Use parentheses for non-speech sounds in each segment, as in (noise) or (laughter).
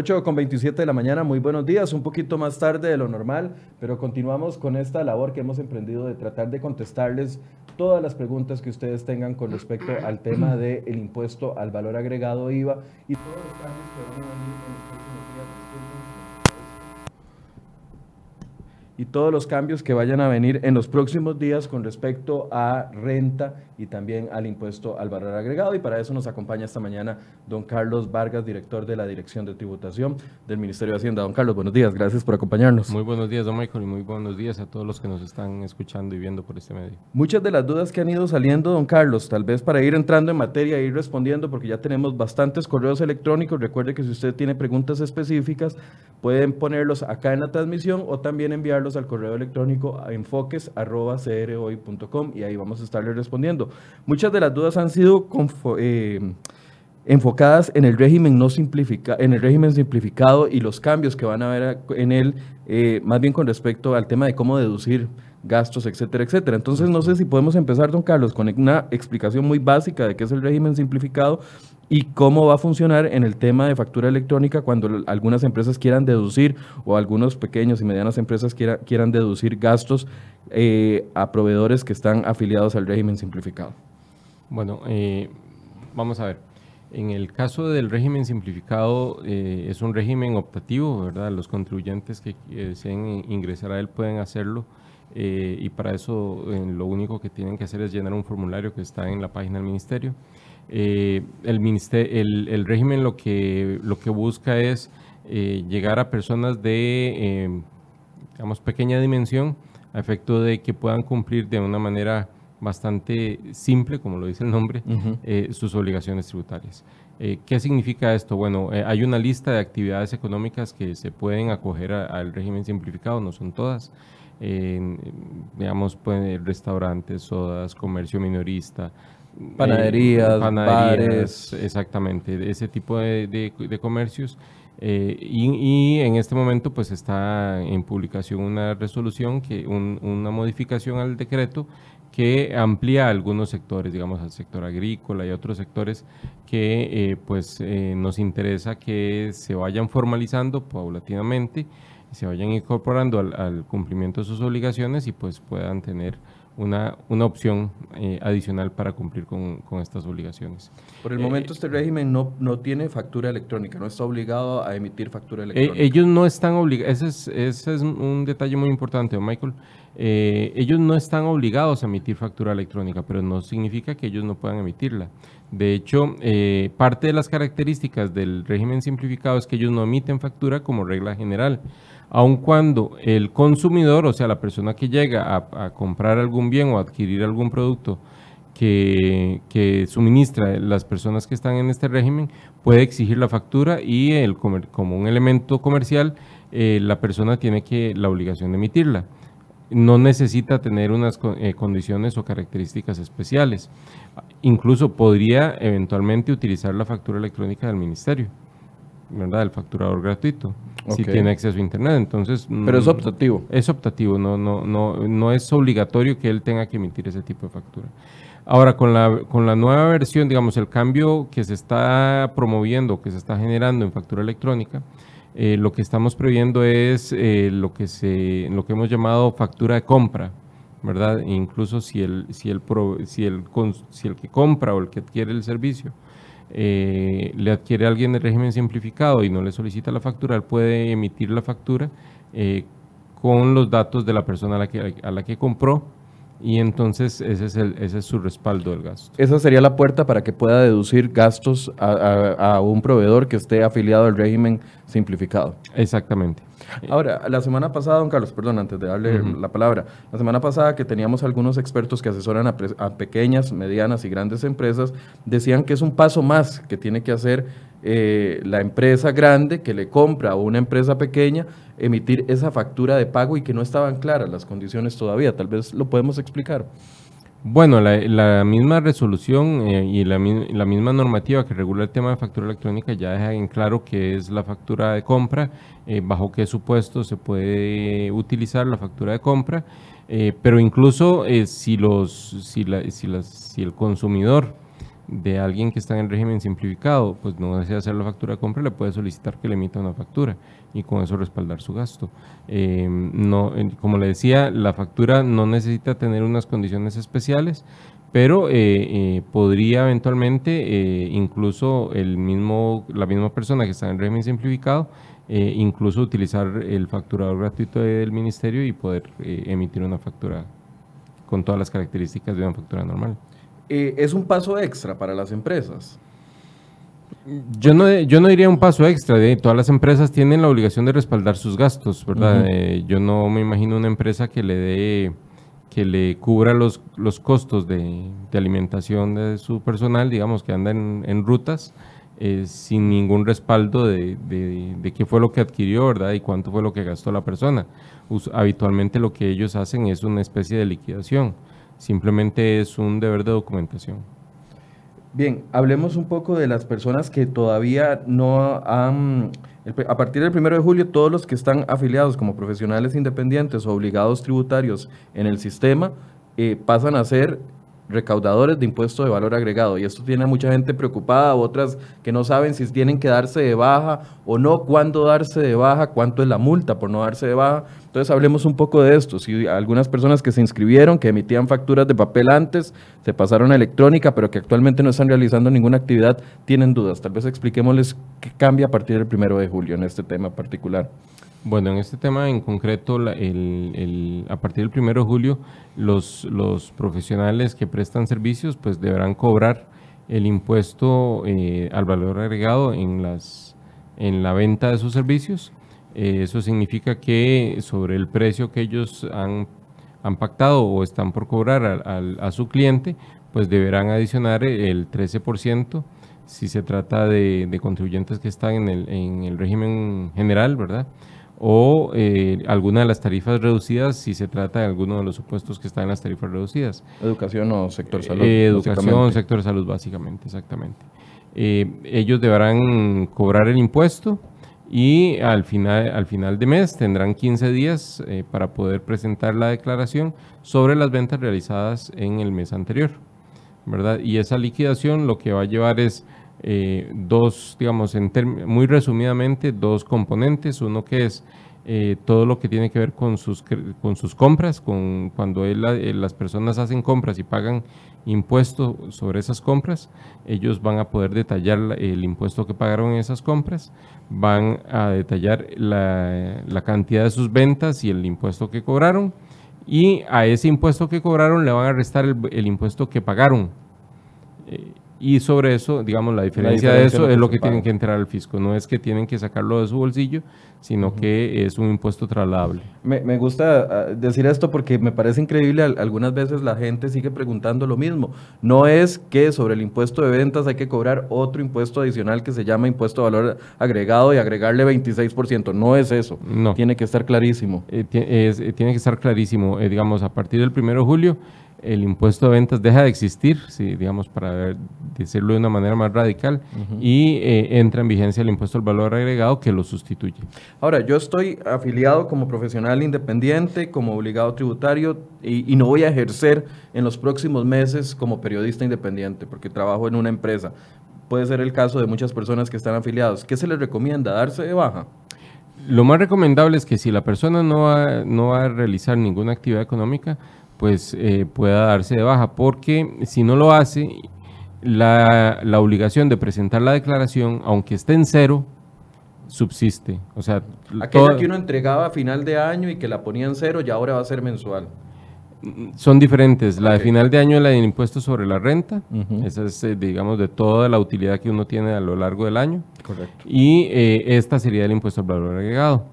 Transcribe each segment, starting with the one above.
8 con 27 de la mañana, muy buenos días, un poquito más tarde de lo normal, pero continuamos con esta labor que hemos emprendido de tratar de contestarles todas las preguntas que ustedes tengan con respecto al tema del impuesto al valor agregado IVA y todos los cambios que van a venir en los y todos los cambios que vayan a venir en los próximos días con respecto a renta y también al impuesto al valor agregado. Y para eso nos acompaña esta mañana don Carlos Vargas, director de la Dirección de Tributación del Ministerio de Hacienda. Don Carlos, buenos días, gracias por acompañarnos. Muy buenos días, don Michael, y muy buenos días a todos los que nos están escuchando y viendo por este medio. Muchas de las dudas que han ido saliendo, don Carlos, tal vez para ir entrando en materia e ir respondiendo, porque ya tenemos bastantes correos electrónicos. Recuerde que si usted tiene preguntas específicas, pueden ponerlos acá en la transmisión o también enviarlos al correo electrónico a enfoques.crhoy.com y ahí vamos a estarle respondiendo. Muchas de las dudas han sido eh, enfocadas en el régimen no simplifica, en el régimen simplificado y los cambios que van a haber en él, eh, más bien con respecto al tema de cómo deducir gastos, etcétera, etcétera. Entonces, no sé si podemos empezar, don Carlos, con una explicación muy básica de qué es el régimen simplificado y cómo va a funcionar en el tema de factura electrónica cuando algunas empresas quieran deducir o algunos pequeños y medianas empresas quieran deducir gastos eh, a proveedores que están afiliados al régimen simplificado. Bueno, eh, vamos a ver. En el caso del régimen simplificado, eh, es un régimen optativo, ¿verdad? Los contribuyentes que deseen ingresar a él pueden hacerlo y para eso lo único que tienen que hacer es llenar un formulario que está en la página del ministerio eh, el, el, régimen lo que, lo que busca es eh, llegar a personas de, em, digamos, pequeña dimensión, a efecto de que puedan cumplir de una manera bastante simple, como lo dice el nombre, eh, sus obligaciones tributarias. ¿Qué significa esto? Bueno, hay una lista de actividades económicas que se pueden acoger al régimen simplificado, no son todas. digamos, pueden restaurantes, sodas, comercio minorista, Panaderías, panaderías, exactamente, ese tipo de, comercios. Eh, y, en este momento pues está en publicación una resolución, que una modificación al decreto que amplía algunos sectores, digamos al sector agrícola y otros sectores que eh, pues eh, nos interesa que se vayan formalizando paulatinamente, se vayan incorporando al, al cumplimiento de sus obligaciones y pues puedan tener una, una opción eh, adicional para cumplir con, con, estas obligaciones. Por el momento eh, este régimen no, no tiene factura electrónica, no está obligado a emitir factura eh, electrónica. ellos no están obligados, ese es, ese es un detalle muy importante, Michael. ellos no están obligados a emitir factura electrónica, pero no significa que ellos no puedan emitirla. De hecho, parte de las características del régimen simplificado es que ellos no emiten factura como regla general aun cuando el consumidor, o sea, la persona que llega a, comprar algún bien o adquirir algún producto que, suministra las personas que están en este régimen, puede exigir la factura y el, como un elemento comercial, eh, la persona tiene que la obligación de emitirla. No necesita tener unas eh, condiciones o características especiales. Incluso podría eventualmente utilizar la factura electrónica del ministerio. ¿Verdad? El facturador gratuito, si tiene acceso a Internet. Entonces, Pero es mm, optativo. Es optativo, no, no, no, no es obligatorio que él tenga que emitir ese tipo de factura. Ahora, con la, con la nueva versión, digamos, el cambio que se está promoviendo, que se está generando en factura electrónica, eh, lo que estamos previendo es eh, lo, que se, lo que hemos llamado factura de compra, ¿verdad? E incluso si el, si, el si, el, si el que compra o el que adquiere el servicio eh, le adquiere alguien el régimen simplificado y no le solicita la factura, él puede emitir la factura eh, con los datos de la persona a la que, a la que compró y entonces ese es, el, ese es su respaldo del gasto. Esa sería la puerta para que pueda deducir gastos a, a un proveedor que esté afiliado al régimen simplificado. Exactamente. Ahora, la semana pasada, don Carlos, perdón, antes de darle la palabra, la semana pasada que teníamos algunos expertos que asesoran a, pequeñas, medianas y grandes empresas, decían que es un paso más que tiene que hacer eh, la empresa grande que le compra a una empresa pequeña emitir esa factura de pago y que no estaban claras las condiciones todavía. Tal vez lo podemos explicar. Bueno, la, misma resolución eh, y la, misma normativa que regula el tema de factura electrónica ya deja en claro que es la factura de compra, eh, bajo qué supuesto se puede utilizar la factura de compra, pero incluso si, los, si, si, el consumidor de alguien que está en el régimen simplificado, pues no desea hacer la factura de compra, le puede solicitar que le emita una factura y con eso respaldar su gasto. Eh, no, como le decía, la factura no necesita tener unas condiciones especiales, pero eh, eh, podría eventualmente incluso el mismo, la misma persona que está en el régimen simplificado, incluso utilizar el facturador gratuito del ministerio y poder emitir una factura con todas las características de una factura normal. ¿Es un paso extra para las empresas? Yo no, yo no diría un paso extra, de, todas las empresas tienen la obligación de respaldar sus gastos, ¿verdad? Eh, yo no me imagino una empresa que le dé, que le cubra los, los costos de, alimentación de su personal, digamos, que anda en, rutas, eh, sin ningún respaldo de, de, qué fue lo que adquirió, ¿verdad? Y cuánto fue lo que gastó la persona. habitualmente lo que ellos hacen es una especie de liquidación, simplemente es un deber de documentación. Bien, hablemos un poco de las personas que todavía no han, a partir del 1 de julio, todos los que están afiliados como profesionales independientes o obligados tributarios en el sistema eh, pasan a ser recaudadores de impuesto de valor agregado. Y esto tiene a mucha gente preocupada, otras que no saben si tienen que darse de baja o no, cuándo darse de baja, cuánto es la multa por no darse de baja. Entonces hablemos un poco de esto. Si algunas personas que se inscribieron, que emitían facturas de papel antes, se pasaron a electrónica, pero que actualmente no están realizando ninguna actividad, tienen dudas. Tal vez expliquémosles qué cambia a partir del primero de julio en este tema particular. Bueno, en este tema en concreto, a partir del 1 de julio, los, profesionales que prestan servicios pues deberán cobrar el impuesto eh, al valor agregado en, las, en la venta de sus servicios. Eh, eso significa que sobre el precio que ellos han, pactado o están por cobrar a, su cliente, pues deberán adicionar el 13% si se trata de, de contribuyentes que están en el, en el régimen general, ¿verdad? O eh, alguna de las tarifas reducidas si se trata de alguno de los supuestos que están en las tarifas reducidas. Educación o sector salud. Eh, educación, sector salud, básicamente, exactamente. Eh, ellos deberán cobrar el impuesto y al final, al final de mes tendrán 15 días para poder presentar la declaración sobre las ventas realizadas en el mes anterior. ¿verdad? Y esa liquidación lo que va a llevar es eh, dos, digamos, muy resumidamente, dos componentes. Uno que es eh, todo lo que tiene que ver con sus, con sus compras, con cuando eh, las personas hacen compras y pagan impuesto sobre esas compras, ellos van a poder detallar el impuesto que pagaron en esas compras, van a detallar la, cantidad de sus ventas y el impuesto que cobraron, y a ese impuesto que cobraron le van a restar el impuesto que pagaron y sobre eso, digamos, la diferencia, de eso es lo que, tienen que entrar al fisco. No es que tienen que sacarlo de su bolsillo, sino que es un impuesto trasladable. Me, me, gusta ah, decir esto porque me parece increíble. Algunas veces la gente sigue preguntando lo mismo. No es que sobre el impuesto de ventas hay que cobrar otro impuesto adicional que se llama impuesto de valor agregado y agregarle 26%. No es eso. No. Tiene que estar clarísimo. Eh, eh, tiene que estar clarísimo. Eh, digamos, a partir del 1 de julio el impuesto de ventas deja de existir, si, digamos, para decirlo de una manera más radical, y eh, entra en vigencia el impuesto al valor agregado que lo sustituye. Ahora, yo estoy afiliado como profesional independiente, como obligado tributario, y, no voy a ejercer en los próximos meses como periodista independiente, porque trabajo en una empresa. Puede ser el caso de muchas personas que están afiliados. ¿Qué se les recomienda? ¿Darse de baja? Lo más recomendable es que si la persona no va, no va a realizar ninguna actividad económica, pues eh, pueda darse de baja, porque si no lo hace, la, obligación de presentar la declaración, aunque esté en cero, subsiste. O sea, aquella que uno entregaba a final de año y que la ponía en cero, ya ahora va a ser mensual. Son diferentes. La de final de año es la del impuesto sobre la renta. Esa es, eh, digamos, de toda la utilidad que uno tiene a lo largo del año. Correcto. Y eh, esta sería el impuesto al valor agregado.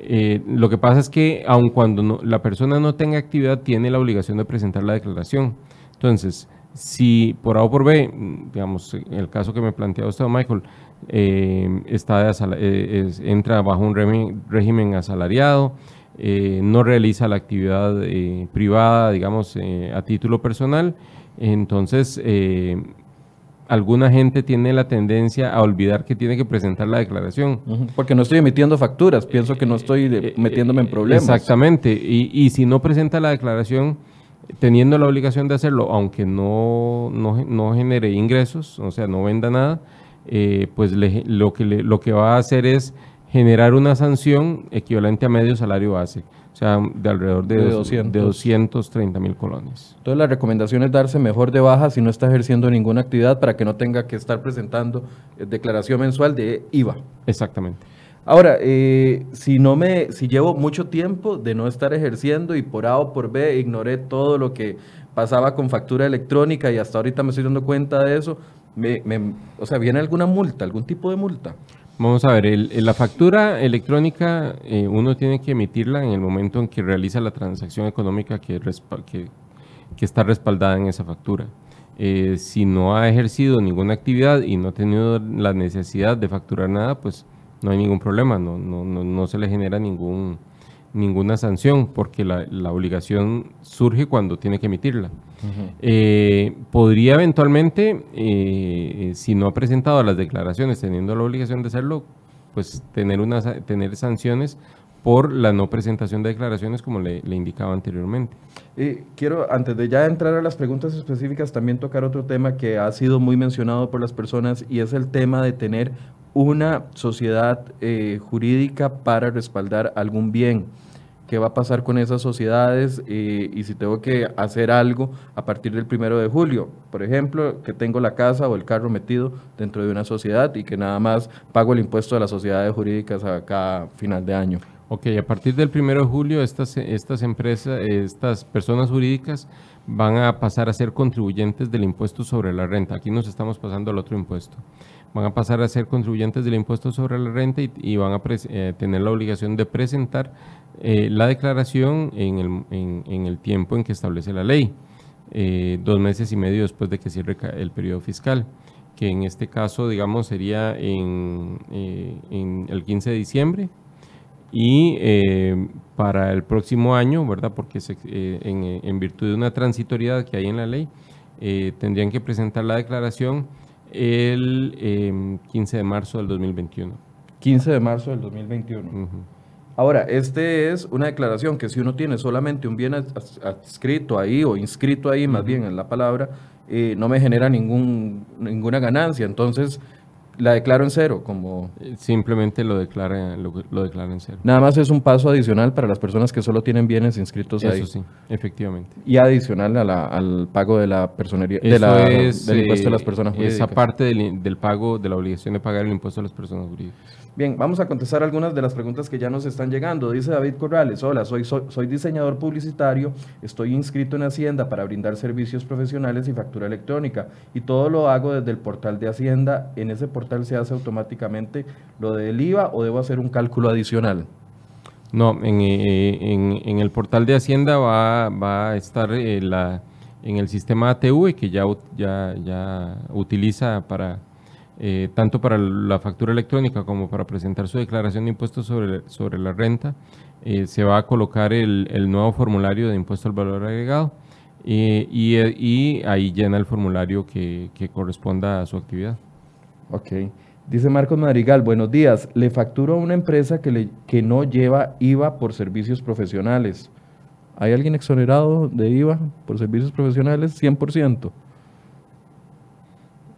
Eh, lo que pasa es que aun cuando la persona no tenga actividad, tiene la obligación de presentar la declaración. Entonces, si por A o por B, digamos, el caso que me plantea usted, Michael, eh, está eh, entra bajo un régimen, asalariado, no realiza la actividad privada, digamos, a título personal, entonces alguna gente tiene la tendencia a olvidar que tiene que presentar la declaración. Porque no estoy emitiendo facturas, pienso que no estoy eh, eh, metiéndome en problemas. Exactamente, y, y, si no presenta la declaración, teniendo la obligación de hacerlo, aunque no, no, genere ingresos, o sea, no venda nada, eh, pues lo, que lo que va a hacer es generar una sanción equivalente a medio salario base, sea, de alrededor de, de, 230 mil colones. Entonces la recomendación es darse mejor de baja si no está ejerciendo ninguna actividad para que no tenga que estar presentando eh, declaración mensual de IVA. Exactamente. Ahora, eh, si no me, si llevo mucho tiempo de no estar ejerciendo y por A o por B ignoré todo lo que pasaba con factura electrónica y hasta ahorita me estoy dando cuenta de eso, me, o sea, ¿viene alguna multa, algún tipo de multa? Vamos a ver, la factura electrónica eh, uno tiene que emitirla en el momento en que realiza la transacción económica que, que, está respaldada en esa factura. Eh, si no ha ejercido ninguna actividad y no ha tenido la necesidad de facturar nada, pues no hay ningún problema, no, no, no, se le genera ningún, ninguna sanción porque la, obligación surge cuando tiene que emitirla. Eh, podría eventualmente, eh, si no ha presentado las declaraciones teniendo la obligación de hacerlo, pues tener, una, tener sanciones por la no presentación de declaraciones como le, indicaba anteriormente. Y quiero, antes de ya entrar a las preguntas específicas, también tocar otro tema que ha sido muy mencionado por las personas y es el tema de tener una sociedad eh, jurídica para respaldar algún bien. ¿Qué va a pasar con esas sociedades eh, y si tengo que hacer algo a partir del primero de julio? Por ejemplo, que tengo la casa o el carro metido dentro de una sociedad y que nada más pago el impuesto de las sociedades jurídicas a cada final de año. Ok, a partir del primero de julio estas, estas empresas, estas personas jurídicas van a pasar a ser contribuyentes del impuesto sobre la renta. Aquí nos estamos pasando al otro impuesto van a pasar a ser contribuyentes del impuesto sobre la renta y, van a eh, tener la obligación de presentar eh, la declaración en el, en, el, tiempo en que establece la ley, eh, dos meses y medio después de que cierre el periodo fiscal, que en este caso, digamos, sería en, el 15 de diciembre y para el próximo año, ¿verdad? Porque en, en, virtud de una transitoriedad que hay en la ley, tendrían que presentar la declaración el 15 em, de marzo del 2021. 15 de marzo del 2021. Ahora, este es una declaración que si uno tiene solamente un bien adscrito ahí o inscrito ahí, más bien en la palabra, eh, no me genera ningún, ninguna ganancia. Entonces, la declaro en cero, como... Eh, simplemente lo declara, lo, lo en cero. Nada más es un paso adicional para las personas que solo tienen bienes inscritos ahí. Eso sí, efectivamente. Y adicional al pago de la personería, de la, del impuesto de las personas jurídicas. Esa parte del, del pago, de la obligación de pagar el impuesto a las personas jurídicas. Bien, vamos a contestar algunas de las preguntas que ya nos están llegando. Dice David Corrales, hola, soy, soy, diseñador publicitario, estoy inscrito en Hacienda para brindar servicios profesionales y factura electrónica y todo lo hago desde el portal de Hacienda. ¿En ese portal se hace automáticamente lo del IVA o debo hacer un cálculo adicional? No, en, eh, el portal de Hacienda va, a estar eh, la, en el sistema ATV que ya, ya, ya utiliza para eh, tanto para la factura electrónica como para presentar su declaración de impuestos sobre, sobre la renta, eh, se va a colocar el, nuevo formulario de impuesto al valor agregado eh, y, ahí llena el formulario que, corresponda a su actividad. Ok. Dice Marcos Madrigal, buenos días. Le facturo a una empresa que, le, que no lleva IVA por servicios profesionales. ¿Hay alguien exonerado de IVA por servicios profesionales? 100%.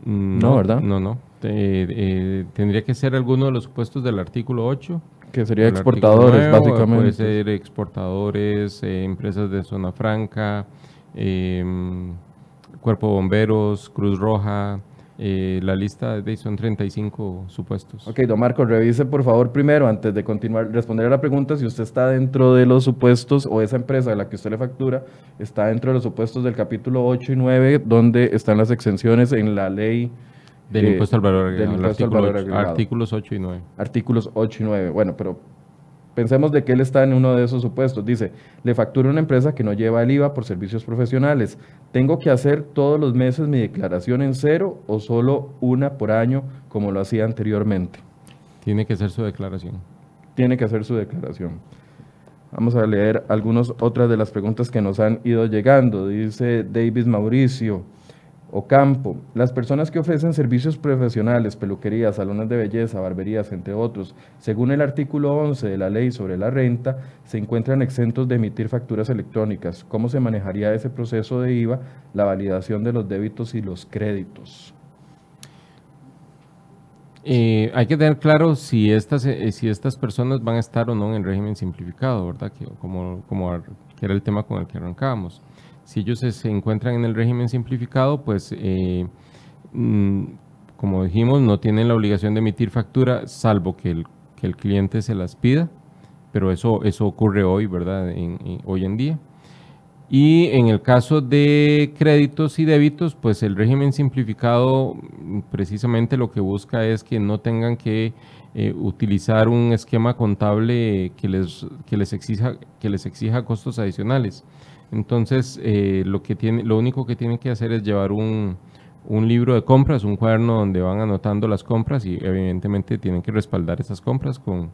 Mm, no, ¿verdad? No, no. Eh, eh, tendría que ser alguno de los supuestos del artículo 8. Que sería exportadores, básicamente. Puede ser exportadores, eh, empresas de zona franca, em, Cuerpo de Bomberos, Cruz Roja, la lista de son 35 supuestos. Ok, don Marco, revise por favor primero, antes de continuar, responder a la pregunta, si usted está dentro de los supuestos o esa empresa a la que usted le factura está dentro de los supuestos del capítulo 8 y 9, donde están las exenciones en la ley del impuesto al valor agregado. Artículos 8 y 9. Artículos 8 y 9. Bueno, pero pensemos de que él está en uno de esos supuestos. Dice, le factura una empresa que no lleva el IVA por servicios profesionales. ¿Tengo que hacer todos los meses mi declaración en cero o solo una por año como lo hacía anteriormente? Tiene que hacer su declaración. Tiene que hacer su declaración. Vamos a leer algunas otras de las preguntas que nos han ido llegando. Dice David Mauricio. Ocampo, las personas que ofrecen servicios profesionales, peluquerías, salones de belleza, barberías, entre otros, según el artículo 11 de la ley sobre la renta, se encuentran exentos de emitir facturas electrónicas. ¿Cómo se manejaría ese proceso de IVA, la validación de los débitos y los créditos? Eh, hay que tener claro si estas, eh, si estas personas van a estar o no en régimen simplificado, ¿verdad? Que, como, como era el tema con el que arrancábamos. Si ellos se, encuentran en el régimen simplificado, pues eh, mm, como dijimos, no tienen la obligación de emitir factura, salvo que el, que el cliente se las pida, pero eso, eso ocurre hoy, ¿verdad? hoy en día. Y en el caso de créditos y débitos, pues el régimen simplificado precisamente lo que busca es que no tengan que eh, utilizar un esquema contable que les, que les, exija, que les exija costos adicionales. Entonces, eh, lo, único que tienen que hacer es llevar un, libro de compras, un cuaderno donde van anotando las compras y evidentemente tienen que respaldar esas compras con,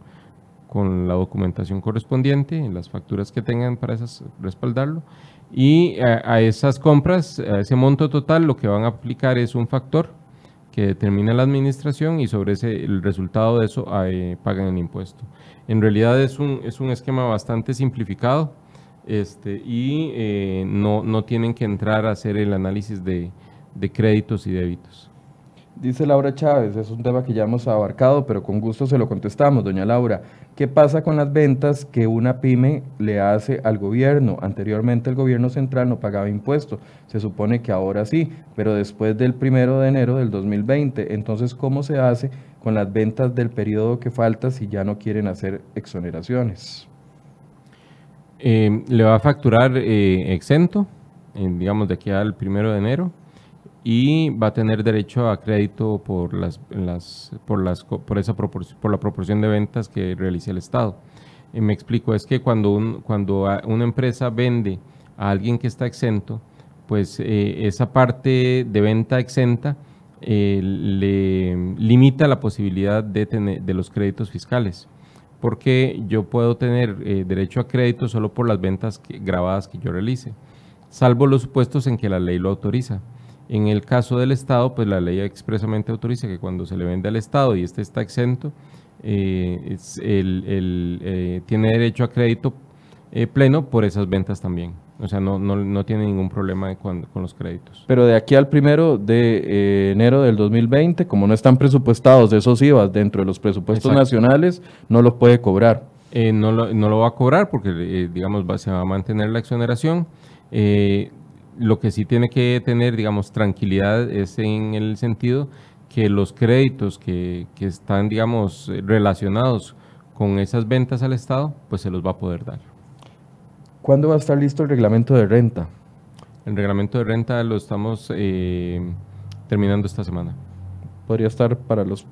la documentación correspondiente, las facturas que tengan para esas, respaldarlo. Y a, esas compras, a ese monto total, lo que van a aplicar es un factor que determina la administración y sobre ese, el resultado de eso eh, pagan el impuesto. En realidad es un esquema bastante simplificado este, y eh, no, no, tienen que entrar a hacer el análisis de, de, créditos y débitos. Dice Laura Chávez, es un tema que ya hemos abarcado, pero con gusto se lo contestamos, doña Laura. ¿Qué pasa con las ventas que una pyme le hace al gobierno? Anteriormente el gobierno central no pagaba impuestos, se supone que ahora sí, pero después del primero de enero del 2020. Entonces, ¿cómo se hace con las ventas del periodo que falta si ya no quieren hacer exoneraciones? Eh, le va a facturar eh, exento, digamos, de aquí al primero de enero y va a tener derecho a crédito por las, por las por esa por la proporción de ventas que realice el Estado. Eh, me explico, es que cuando un, cuando una empresa vende a alguien que está exento, pues esa parte de venta exenta le limita la posibilidad de, tener, de los créditos fiscales porque yo puedo tener eh, derecho a crédito solo por las ventas grabadas que yo realice, salvo los supuestos en que la ley lo autoriza. En el caso del Estado, pues la ley expresamente autoriza que cuando se le vende al Estado y este está exento, eh, eh, tiene derecho a crédito pleno por esas ventas también. O sea, no, no, no tiene ningún problema con, los créditos. Pero de aquí al primero de eh, enero del 2020, como no están presupuestados esos IVA dentro de los presupuestos nacionales, no los puede cobrar. Eh, no, lo, no, lo, va a cobrar porque, eh, digamos, se va a mantener la exoneración. lo que sí tiene que tener, digamos, tranquilidad es en el sentido que los créditos que, que están, digamos, relacionados con esas ventas al Estado, pues se los va a poder dar. ¿Cuándo va a estar listo el reglamento de renta? El reglamento de renta lo estamos eh, terminando esta semana. Podría estar para los...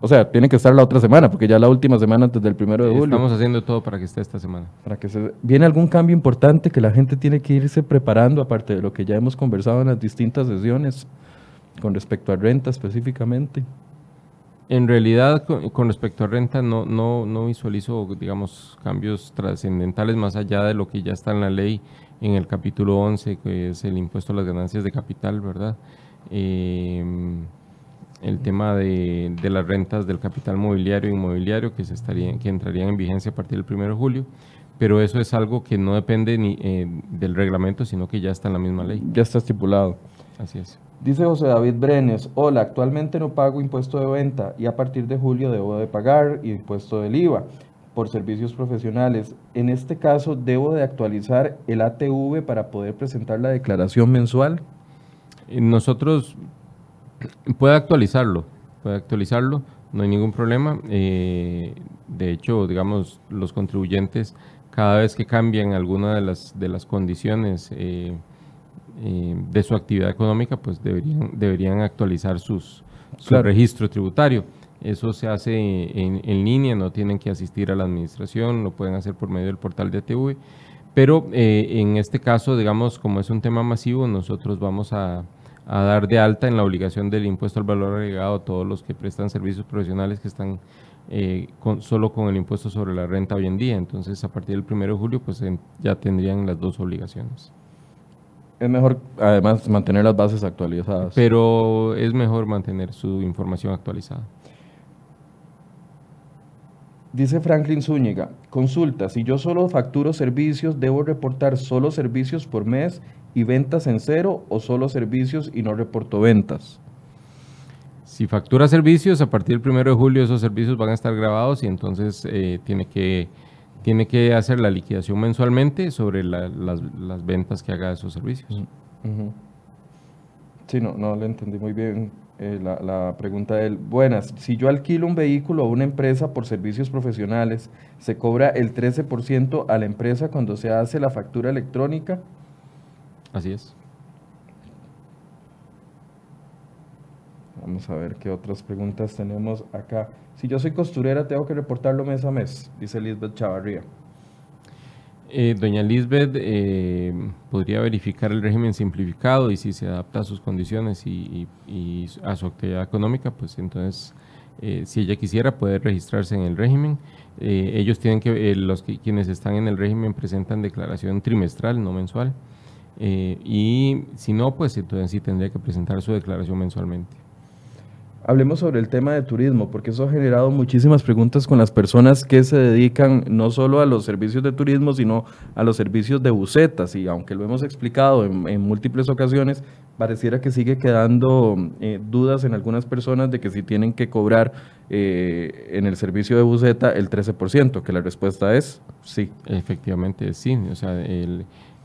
o sea, tiene que estar la otra semana, porque ya la última semana antes del primero de julio. Estamos haciendo todo para que esté esta semana. Para que se, ¿Viene algún cambio importante que la gente tiene que irse preparando, aparte de lo que ya hemos conversado en las distintas sesiones, con respecto a renta específicamente? En realidad, con, respecto a renta, no, no, no visualizo, digamos, cambios trascendentales más allá de lo que ya está en la ley en el capítulo 11, que es el impuesto a las ganancias de capital, ¿verdad? Em, el tema de, de, las rentas del capital mobiliario e inmobiliario que, se estaría, que entrarían en vigencia a partir del 1 de julio, pero eso es algo que no depende ni, eh, del reglamento, sino que ya está en la misma ley. Ya está estipulado. Así es. Dice José David Brenes, hola, actualmente no pago impuesto de venta y a partir de julio debo de pagar impuesto del IVA por servicios profesionales. En este caso, ¿debo de actualizar el ATV para poder presentar la declaración mensual? Eh, nosotros, puede actualizarlo, puede actualizarlo, no hay ningún problema. Eh, de hecho, digamos, los contribuyentes, cada vez que cambian alguna de las, de las condiciones, eh, eh, de su actividad económica, pues deberían, deberían actualizar sus, su registro tributario. Eso se hace en, en, línea, no tienen que asistir a la administración, lo pueden hacer por medio del portal de ATV. Pero eh, en este caso, digamos, como es un tema masivo, nosotros vamos a, a, dar de alta en la obligación del impuesto al valor agregado a todos los que prestan servicios profesionales que están eh, con, solo con el impuesto sobre la renta hoy en día. Entonces, a partir del 1 de julio, pues ya tendrían las dos obligaciones. Es mejor, además, mantener las bases actualizadas. Pero es mejor mantener su información actualizada. Dice Franklin Zúñiga, consulta, si yo solo facturo servicios, ¿debo reportar solo servicios por mes y ventas en cero o solo servicios y no reporto ventas? Si factura servicios, a partir del 1 de julio esos servicios van a estar grabados y entonces eh, tiene, que, tiene que hacer la liquidación mensualmente sobre las, ventas que haga de esos servicios. Sí, no, no le entendí muy bien eh, la, pregunta de él. Buenas, si yo alquilo un vehículo a una empresa por servicios profesionales, ¿se cobra el 13% a la empresa cuando se hace la factura electrónica? Así es. Vamos a ver qué otras preguntas tenemos acá. Si yo soy costurera, tengo que reportarlo mes a mes, dice Lisbeth Chavarría. Eh, doña Lisbeth eh, podría verificar el régimen simplificado y si se adapta a sus condiciones y, a su actividad económica, pues entonces, eh, si ella quisiera, puede registrarse en el régimen. ellos tienen que, los que, quienes están en el régimen presentan declaración trimestral, no mensual. y si no, pues entonces sí tendría que presentar su declaración mensualmente hablemos sobre el tema de turismo, porque eso ha generado muchísimas preguntas con las personas que se dedican no solo a los servicios de turismo, sino a los servicios de bucetas. Y aunque lo hemos explicado en, múltiples ocasiones, pareciera que sigue quedando eh, dudas en algunas personas de que si tienen que cobrar eh, en el servicio de buceta el 13%, que la respuesta es sí. Efectivamente, sí. O sea,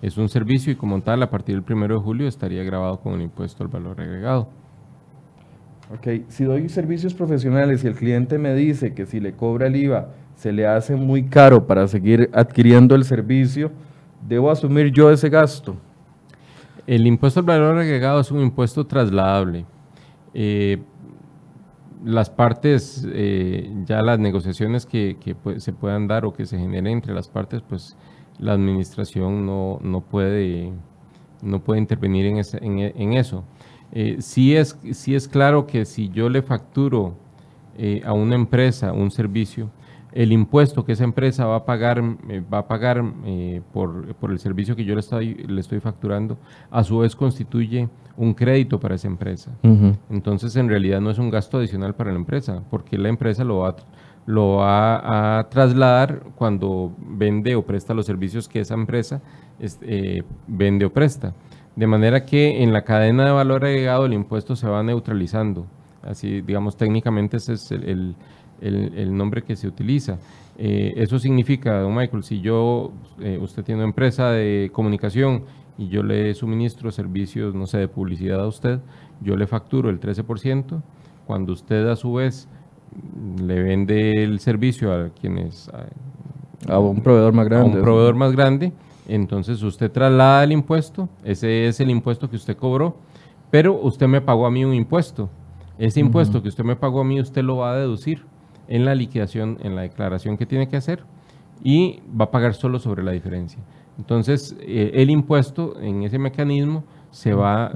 es un servicio y como tal, a partir del 1 de julio estaría grabado con el impuesto al valor agregado. Ok, si doy servicios profesionales y el cliente me dice que si le cobra el IVA se le hace muy caro para seguir adquiriendo el servicio, ¿debo asumir yo ese gasto? El impuesto al valor agregado es un impuesto trasladable. Eh, las partes, eh, ya las negociaciones que, se puedan dar o que se generen entre las partes, pues la administración no, puede, intervenir en, en eso. Eh, sí, es, es claro que si yo le facturo eh, a una empresa un servicio, el impuesto que esa empresa va a pagar, eh, va a pagar por, el servicio que yo le estoy, le estoy facturando, a su vez constituye un crédito para esa empresa. Entonces, en realidad no es un gasto adicional para la empresa, porque la empresa lo va, lo va a trasladar cuando vende o presta los servicios que esa empresa este, vende o presta. De manera que en la cadena de valor agregado el impuesto se va neutralizando. Así, digamos, técnicamente ese es el, nombre que se utiliza. Eh, eso significa, don Michael, si yo, eh, usted tiene una empresa de comunicación y yo le suministro servicios, no sé, de publicidad a usted, yo le facturo el 13%, cuando usted a su vez le vende el servicio a quienes... A, un proveedor más grande. A un proveedor más grande, entonces usted traslada el impuesto, ese es el impuesto que usted cobró, pero usted me pagó a mí un impuesto. Ese impuesto que usted me pagó a mí, usted lo va a deducir en la liquidación, en la declaración que tiene que hacer y va a pagar solo sobre la diferencia. Entonces, eh, el impuesto en ese mecanismo se va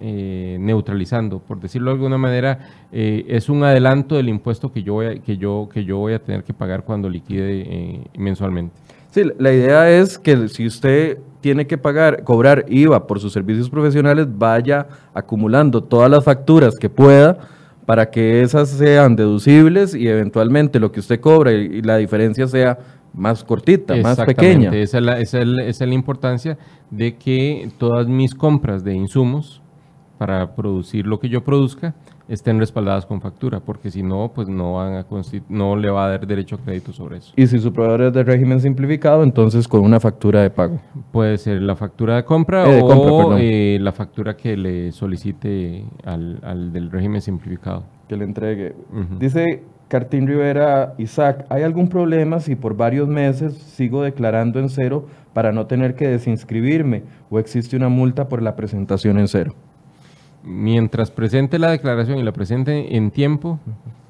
eh, neutralizando, por decirlo de alguna manera, eh, es un adelanto del impuesto que yo voy a, que yo, que yo voy a tener que pagar cuando liquide mensualmente. Sí, la idea es que si usted tiene que pagar, cobrar IVA por sus servicios profesionales, vaya acumulando todas las facturas que pueda para que esas sean deducibles y eventualmente lo que usted cobra y, la diferencia sea más cortita, más pequeña. Esa es, la, esa es la importancia de que todas mis compras de insumos para producir lo que yo produzca estén respaldadas con factura, porque si no, pues no, van a no le va a dar derecho a crédito sobre eso. Y si su proveedor es de régimen simplificado, entonces con una factura de pago. Puede ser la factura de compra eh, o eh, la factura que le solicite al, del régimen simplificado. Que le entregue. Dice Cartín Rivera Isaac, ¿hay algún problema si por varios meses sigo declarando en cero para no tener que desinscribirme o existe una multa por la presentación en cero? Mientras presente la declaración y la presente en tiempo,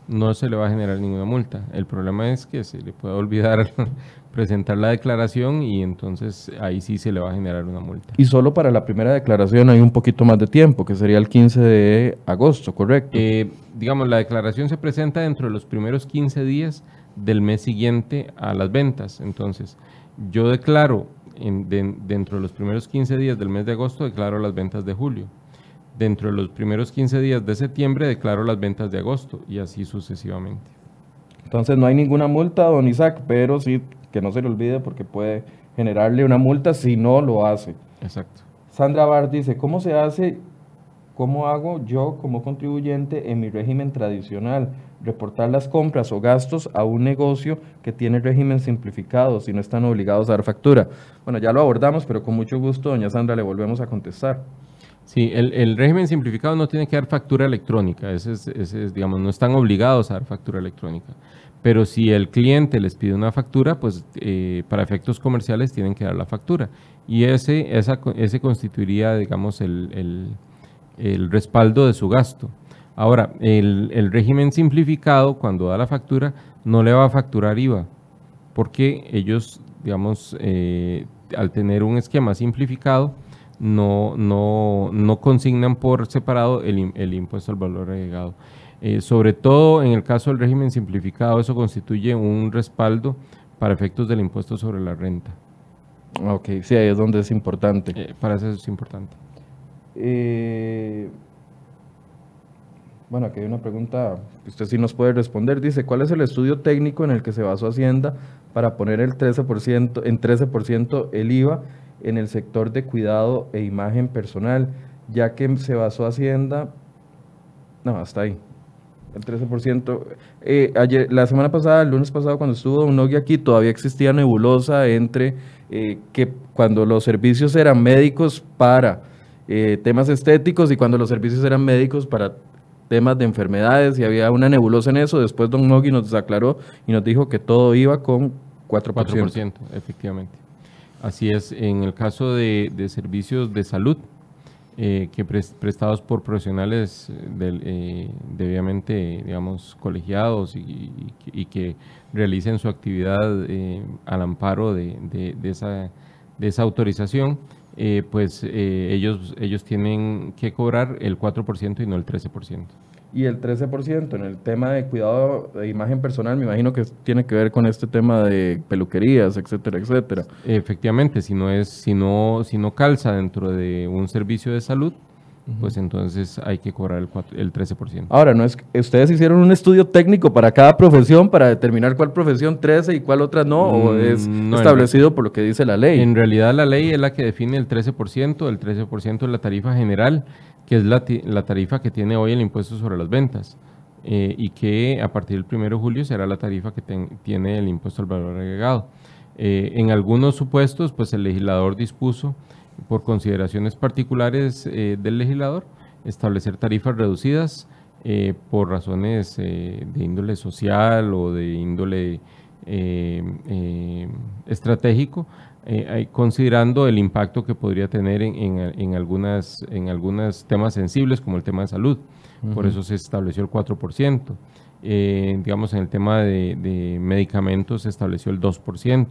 no se le va a generar ninguna multa. El problema es que se le puede olvidar (laughs) presentar la declaración y entonces ahí sí se le va a generar una multa. Y solo para la primera declaración hay un poquito más de tiempo, que sería el 15 de agosto, ¿correcto? Eh, digamos, la declaración se presenta dentro de los primeros 15 días del mes siguiente a las ventas. Entonces, yo declaro dentro de los primeros 15 días del mes de agosto declaro las ventas de julio. Dentro de los primeros 15 días de septiembre declaro las ventas de agosto y así sucesivamente. Entonces no hay ninguna multa, don Isaac, pero sí que no se le olvide porque puede generarle una multa si no lo hace. Exacto. Sandra Bar dice, ¿cómo se hace, cómo hago yo como contribuyente en mi régimen tradicional? Reportar las compras o gastos a un negocio que tiene régimen simplificado si no están obligados a dar factura. Bueno, ya lo abordamos, pero con mucho gusto, doña Sandra, le volvemos a contestar. Sí, el, régimen simplificado no tiene que dar factura electrónica, ese es, digamos, no están obligados a dar factura electrónica. Pero si el cliente les pide una factura, pues eh, para efectos comerciales tienen que dar la factura. Y ese, esa, ese constituiría, digamos, el, respaldo de su gasto. Ahora, el, régimen simplificado, cuando da la factura, no le va a facturar IVA, porque ellos, digamos, eh, al tener un esquema simplificado, no, no, no consignan por separado el, el impuesto al valor agregado. Eh, sobre todo en el caso del régimen simplificado, eso constituye un respaldo para efectos del impuesto sobre la renta. Ok, sí, ahí es donde es importante. Eh, para eso es importante. Eh, bueno, aquí hay una pregunta que usted sí nos puede responder. Dice, ¿cuál es el estudio técnico en el que se basó Hacienda para poner el 13%, en 13% el IVA en el sector de cuidado e imagen personal, ya que se basó Hacienda, no, hasta ahí, el 13%. Eh, ayer, la semana pasada, el lunes pasado, cuando estuvo Don Nogui aquí, todavía existía nebulosa entre eh, que cuando los servicios eran médicos para eh, temas estéticos y cuando los servicios eran médicos para temas de enfermedades y había una nebulosa en eso. Después Don Nogui nos aclaró y nos dijo que todo iba con 4%. 4%, efectivamente. Así es, en el caso de, servicios de salud, eh, que prestados por profesionales eh, debidamente, digamos, colegiados y, que realicen su actividad eh, al amparo de, esa, de esa autorización, pues ellos, ellos tienen que cobrar el 4% y no el 13% y el 13% en el tema de cuidado de imagen personal, me imagino que tiene que ver con este tema de peluquerías, etcétera, etcétera. Efectivamente, si no es si no si no calza dentro de un servicio de salud, pues entonces hay que cobrar el, el 13%. Ahora, no es ustedes hicieron un estudio técnico para cada profesión para determinar cuál profesión 13 y cuál otra no, o mm, es establecido por lo que dice la ley. En realidad la ley es la que define el 13%, el 13% es la tarifa general que es la, tarifa que tiene hoy el impuesto sobre las ventas eh, y que a partir del 1 de julio será la tarifa que tiene el impuesto al valor agregado. Eh, en algunos supuestos, pues el legislador dispuso, por consideraciones particulares eh, del legislador, establecer tarifas reducidas por razones de índole social o de índole estratégico eh, considerando el impacto que podría tener en, en, algunas, en algunos temas sensibles como el tema de salud. Por eso se estableció el 4%. Eh, digamos, en el tema de, medicamentos se estableció el 2%.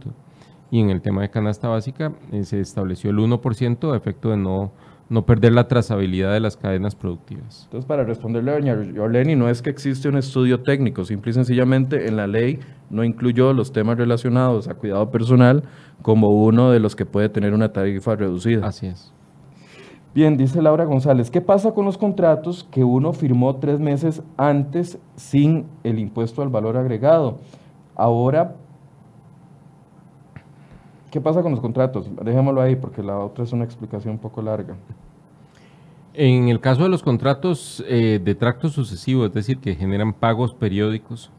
Y en el tema de canasta básica eh, se estableció el 1% a efecto de no no perder la trazabilidad de las cadenas productivas. Entonces, para responderle a doña Orleni, no es que existe un estudio técnico, simple y sencillamente en la ley no incluyó los temas relacionados a cuidado personal como uno de los que puede tener una tarifa reducida. Así es. Bien, dice Laura González, ¿qué pasa con los contratos que uno firmó tres meses antes sin el impuesto al valor agregado? Ahora ¿Qué pasa con los contratos? Dejémoslo ahí porque la otra es una explicación un poco larga. En el caso de los contratos eh, de tracto sucesivo, es decir, que generan pagos periódicos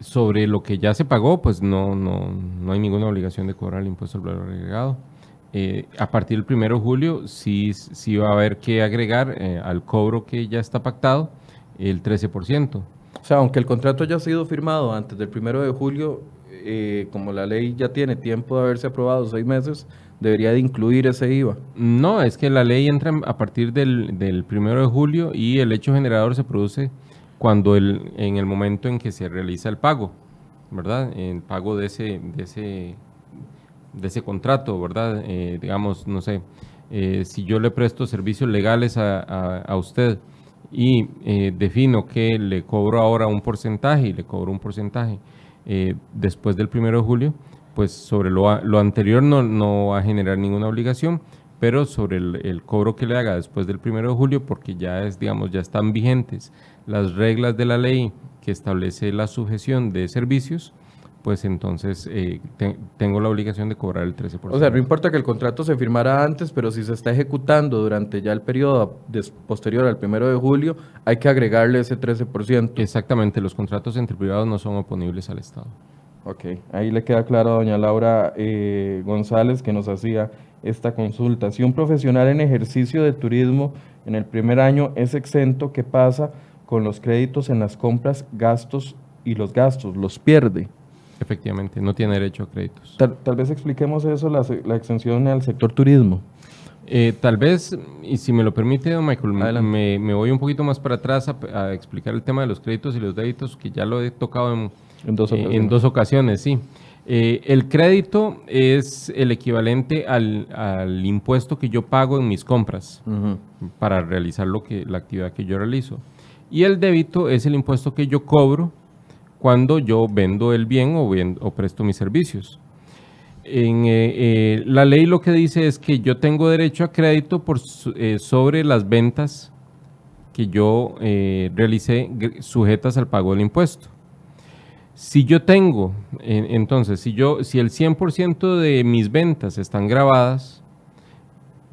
sobre lo que ya se pagó, pues no, no, no hay ninguna obligación de cobrar el impuesto al valor agregado. Eh, a partir del 1 de julio sí, sí va a haber que agregar eh, al cobro que ya está pactado el 13%. O sea, aunque el contrato haya sido firmado antes del 1 de julio, eh, como la ley ya tiene tiempo de haberse aprobado, seis meses, debería de incluir ese IVA. No, es que la ley entra a partir del, del primero de julio y el hecho generador se produce cuando el, en el momento en que se realiza el pago, ¿verdad? El pago de ese, de ese, de ese contrato, ¿verdad? Eh, digamos, no sé, eh, si yo le presto servicios legales a, a, usted y defino que le cobro ahora un porcentaje y le cobro un porcentaje, eh, después del 1 de julio, pues sobre lo, lo anterior no, no, va a generar ninguna obligación, pero sobre el, el, cobro que le haga después del 1 de julio, porque ya es, digamos, ya están vigentes las reglas de la ley que establece la sujeción de servicios, pues entonces eh, tengo la obligación de cobrar el 13%. O sea, no importa que el contrato se firmara antes, pero si se está ejecutando durante ya el periodo posterior al 1 de julio, hay que agregarle ese 13%. Exactamente, los contratos entre privados no son oponibles al Estado. Ok, ahí le queda claro a doña Laura eh, González que nos hacía esta consulta. Si un profesional en ejercicio de turismo en el primer año es exento, ¿qué pasa con los créditos en las compras, gastos y los gastos? ¿Los pierde? Efectivamente, no tiene derecho a créditos. Tal, vez expliquemos eso, la, la, extensión al sector turismo. Eh, tal vez, y si me lo permite, don Michael, me, me, voy un poquito más para atrás a, explicar el tema de los créditos y los débitos, que ya lo he tocado en, en, dos, ocasiones. en dos, ocasiones. sí. Eh, el crédito es el equivalente al, al, impuesto que yo pago en mis compras para realizar lo que, la actividad que yo realizo. Y el débito es el impuesto que yo cobro cuando yo vendo el bien o, presto mis servicios. En, eh, eh, la ley lo que dice es que yo tengo derecho a crédito eh, sobre las ventas que yo realicé sujetas al pago del impuesto. Si yo tengo, entonces, si, yo, si el 100% de mis ventas están grabadas,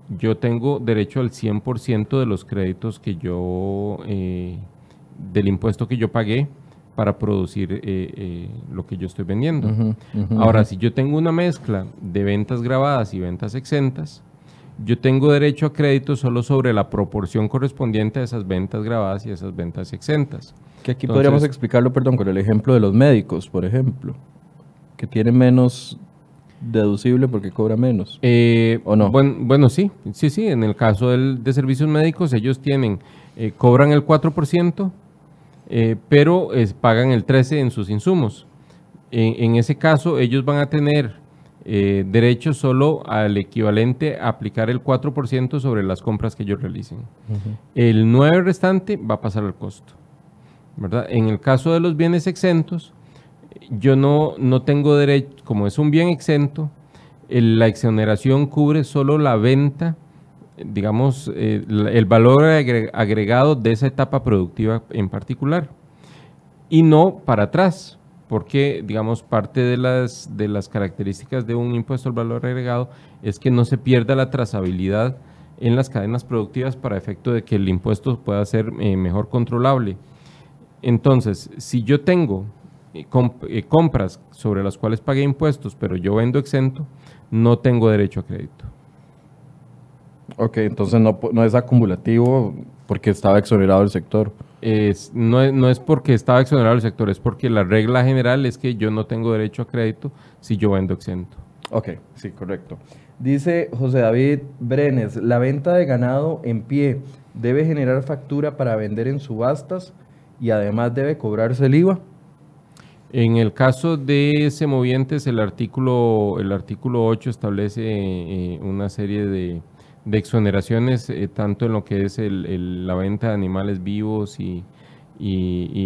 yo tengo derecho al 100% de los créditos que yo, del impuesto que yo pagué para producir eh, eh, lo que yo estoy vendiendo. Ahora, si yo tengo una mezcla de ventas grabadas y ventas exentas, yo tengo derecho a crédito solo sobre la proporción correspondiente a esas ventas grabadas y esas ventas exentas. Que aquí podríamos explicarlo, perdón, con el ejemplo de los médicos, por ejemplo, que tienen menos deducible porque cobra menos. Eh, ¿O no? Bueno, bueno, sí, sí, sí. En el caso del, de servicios médicos, ellos tienen, cobran el 4%, eh, pero pagan el 13 en sus insumos. En, ese caso, ellos van a tener eh, derecho solo al equivalente a aplicar el 4% sobre las compras que ellos realicen. El 9 restante va a pasar al costo. ¿verdad? En el caso de los bienes exentos, yo no, no tengo derecho, como es un bien exento, la exoneración cubre solo la venta digamos, eh, el valor agregado de esa etapa productiva en particular y no para atrás, porque, digamos, parte de las, de las características de un impuesto al valor agregado es que no se pierda la trazabilidad en las cadenas productivas para efecto de que el impuesto pueda ser eh, mejor controlable. Entonces, si yo tengo eh, compras sobre las cuales pagué impuestos, pero yo vendo exento, no tengo derecho a crédito. Ok, entonces no, no es acumulativo porque estaba exonerado el sector. Es, no, es, no es porque estaba exonerado el sector, es porque la regla general es que yo no tengo derecho a crédito si yo vendo exento. Ok, sí, correcto. Dice José David Brenes, la venta de ganado en pie debe generar factura para vender en subastas y además debe cobrarse el IVA. En el caso de semovientes, el artículo, el artículo 8 establece eh, una serie de, exoneraciones, eh, tanto en lo que es el, la venta de animales vivos y,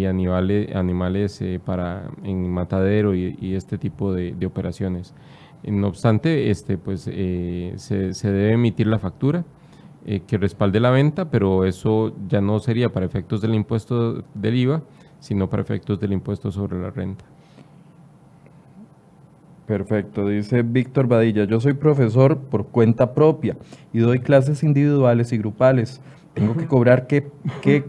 animales, animales eh, para, en matadero y, este tipo de, operaciones. No obstante, este, pues, se, debe emitir la factura que respalde la venta, pero eso ya no sería para efectos del impuesto del IVA, sino para efectos del impuesto sobre la renta. Perfecto, dice Víctor Badilla, yo soy profesor por cuenta propia y doy clases individuales y grupales. Tengo que cobrar qué, qué,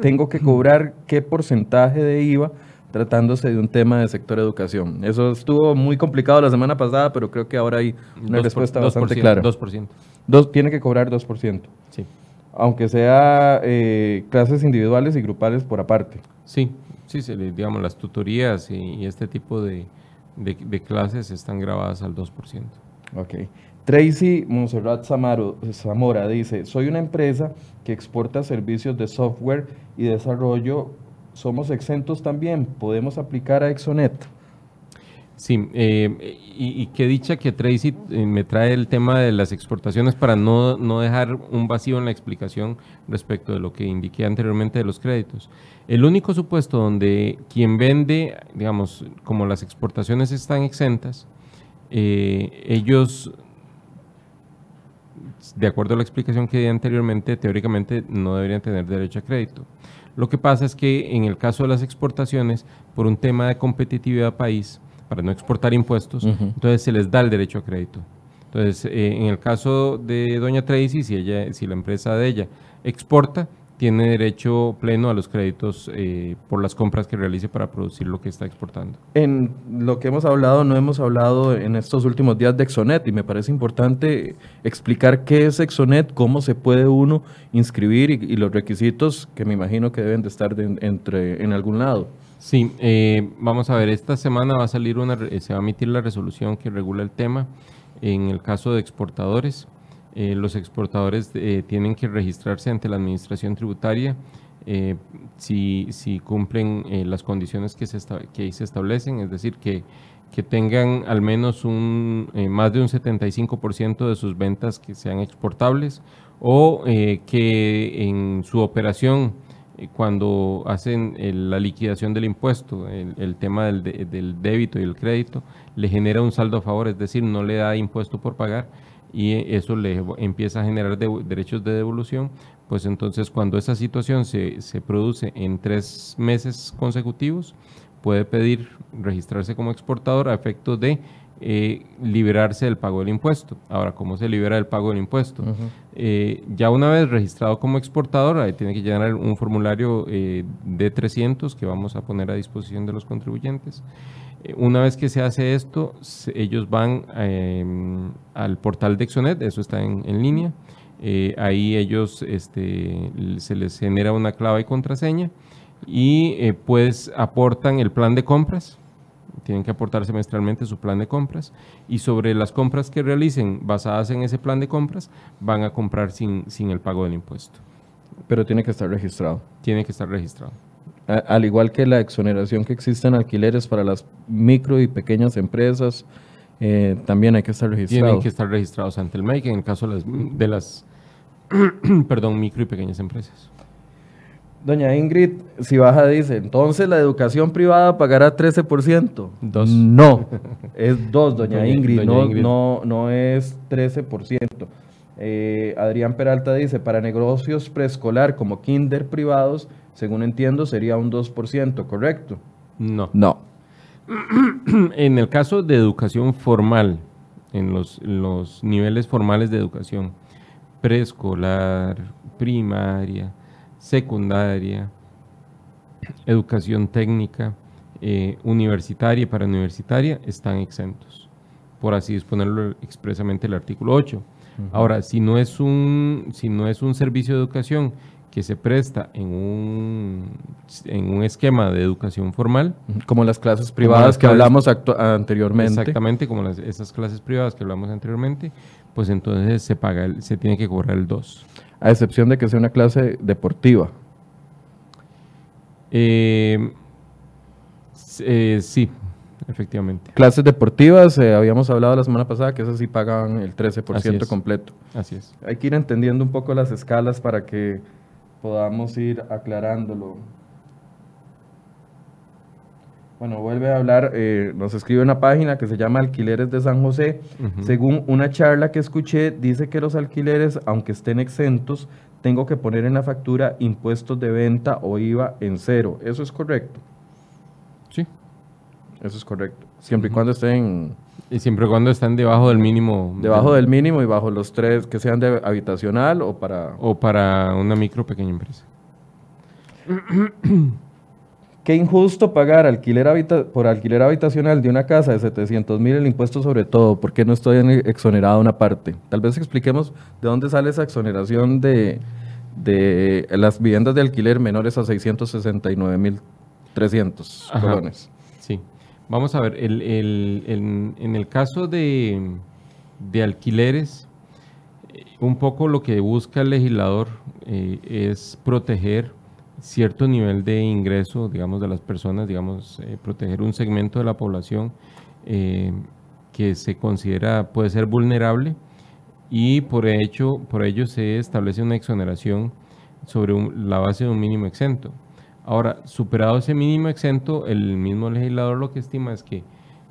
tengo que cobrar qué porcentaje de IVA tratándose de un tema de sector educación. Eso estuvo muy complicado la semana pasada, pero creo que ahora hay una respuesta bastante clara. 2%. Dos, tiene que cobrar 2%. Sí. Aunque sea eh, clases individuales y grupales por aparte. Sí, sí, digamos las tutorías y este tipo de, de, clases están grabadas al 2%. Ok. Tracy Monserrat Zamora dice, soy una empresa que exporta servicios de software y desarrollo. ¿Somos exentos también? ¿Podemos aplicar a Exonet? Sí, eh, y, qué dicha que Tracy eh, me trae el tema de las exportaciones para no, no, dejar un vacío en la explicación respecto de lo que indiqué anteriormente de los créditos. El único supuesto donde quien vende, digamos, como las exportaciones están exentas, eh, ellos, de acuerdo a la explicación que di anteriormente, teóricamente no deberían tener derecho a crédito. Lo que pasa es que en el caso de las exportaciones, por un tema de competitividad país, para no exportar impuestos, entonces se les da el derecho a crédito. Entonces, eh, en el caso de doña Tracy, si, ella, si la empresa de ella exporta, tiene derecho pleno a los créditos eh, por las compras que realice para producir lo que está exportando. En lo que hemos hablado, no hemos hablado en estos últimos días de Exonet y me parece importante explicar qué es Exonet, cómo se puede uno inscribir y, los requisitos que me imagino que deben de estar entre, en algún lado. Sí, eh, vamos a ver, esta semana va a salir una, se va a emitir la resolución que regula el tema en el caso de exportadores. Eh, los exportadores eh, tienen que registrarse ante la administración tributaria eh, si, si, cumplen las condiciones que, se que ahí se establecen, es decir, que, que tengan al menos un, más de un 75% de sus ventas que sean exportables o que en su operación cuando hacen la liquidación del impuesto, el, tema del, del, débito y el crédito, le genera un saldo a favor, es decir, no le da impuesto por pagar y eso le empieza a generar derechos de devolución, pues entonces cuando esa situación se, se, produce en tres meses consecutivos, puede pedir registrarse como exportador a efecto de eh, liberarse del pago del impuesto. Ahora, ¿cómo se libera del pago del impuesto? Eh, ya una vez registrado como exportador, ahí tiene que llenar un formulario eh, de 300 que vamos a poner a disposición de los contribuyentes. Eh, una vez que se hace esto, ellos van em, al portal de Exonet, eso está en, línea. Ahí ellos este, se les genera una clave y contraseña y pues aportan el plan de compras. Tienen que aportar semestralmente su plan de compras y sobre las compras que realicen basadas en ese plan de compras van a comprar sin, sin el pago del impuesto. Pero tiene que estar registrado. Tiene que estar registrado al igual que la exoneración que existe en alquileres para las micro y pequeñas empresas, eh, también hay que estar registrados. Tienen que estar registrados ante el MEIC en el caso de las, de las (clears throat) perdón, micro y pequeñas empresas. Doña Ingrid, si baja dice, entonces la educación privada pagará 13%. Dos. No, es dos, doña, Ingrid, no, no, no es 13%. Eh, Adrián Peralta dice, para negocios preescolar como kinder privados, según entiendo, sería un 2%, ¿correcto? No. No. (clears throat) en el caso de educación formal, en los, niveles formales de educación, preescolar, primaria, secundaria, educación técnica, eh, universitaria y parauniversitaria, están exentos, por así disponerlo expresamente el artículo 8. Ahora, si no, es un, si no es un servicio de educación que se presta en un, en un esquema de educación formal. Como las clases privadas que hablamos anteriormente. Exactamente, como las, esas clases privadas que hablamos anteriormente, pues entonces se paga, se tiene que cobrar el 2. A excepción de que sea una clase deportiva. Eh, eh, sí, efectivamente. Clases deportivas, eh, habíamos hablado la semana pasada que esas sí pagan el 13% completo. Así es. Hay que ir entendiendo un poco las escalas para que podamos ir aclarándolo. Bueno, vuelve a hablar, eh, nos escribe una página que se llama Alquileres de San José. Según una charla que escuché, dice que los alquileres, aunque estén exentos, tengo que poner en la factura impuestos de venta o IVA en cero. ¿Eso es correcto? Sí. Eso es correcto. Siempre y cuando estén y siempre y cuando estén debajo del mínimo. Debajo del mínimo y bajo los tres que sean de habitacional o para... O para una micro pequeña empresa. (clears throat) Qué injusto pagar alquiler por alquiler habitacional de una casa de 700 mil el impuesto sobre todo. ¿Por qué no estoy exonerado una parte? Tal vez expliquemos de dónde sale esa exoneración de, de las viviendas de alquiler menores a 669 mil 300 colones. Vamos a ver, el, en el caso de, alquileres, eh, un poco lo que busca el legislador eh, es proteger cierto nivel de ingreso, digamos, de las personas, digamos, eh, proteger un segmento de la población que se considera puede ser vulnerable y por, ello se establece una exoneración sobre la base de un mínimo exento. Ahora, superado ese mínimo exento, el mismo legislador lo que estima es que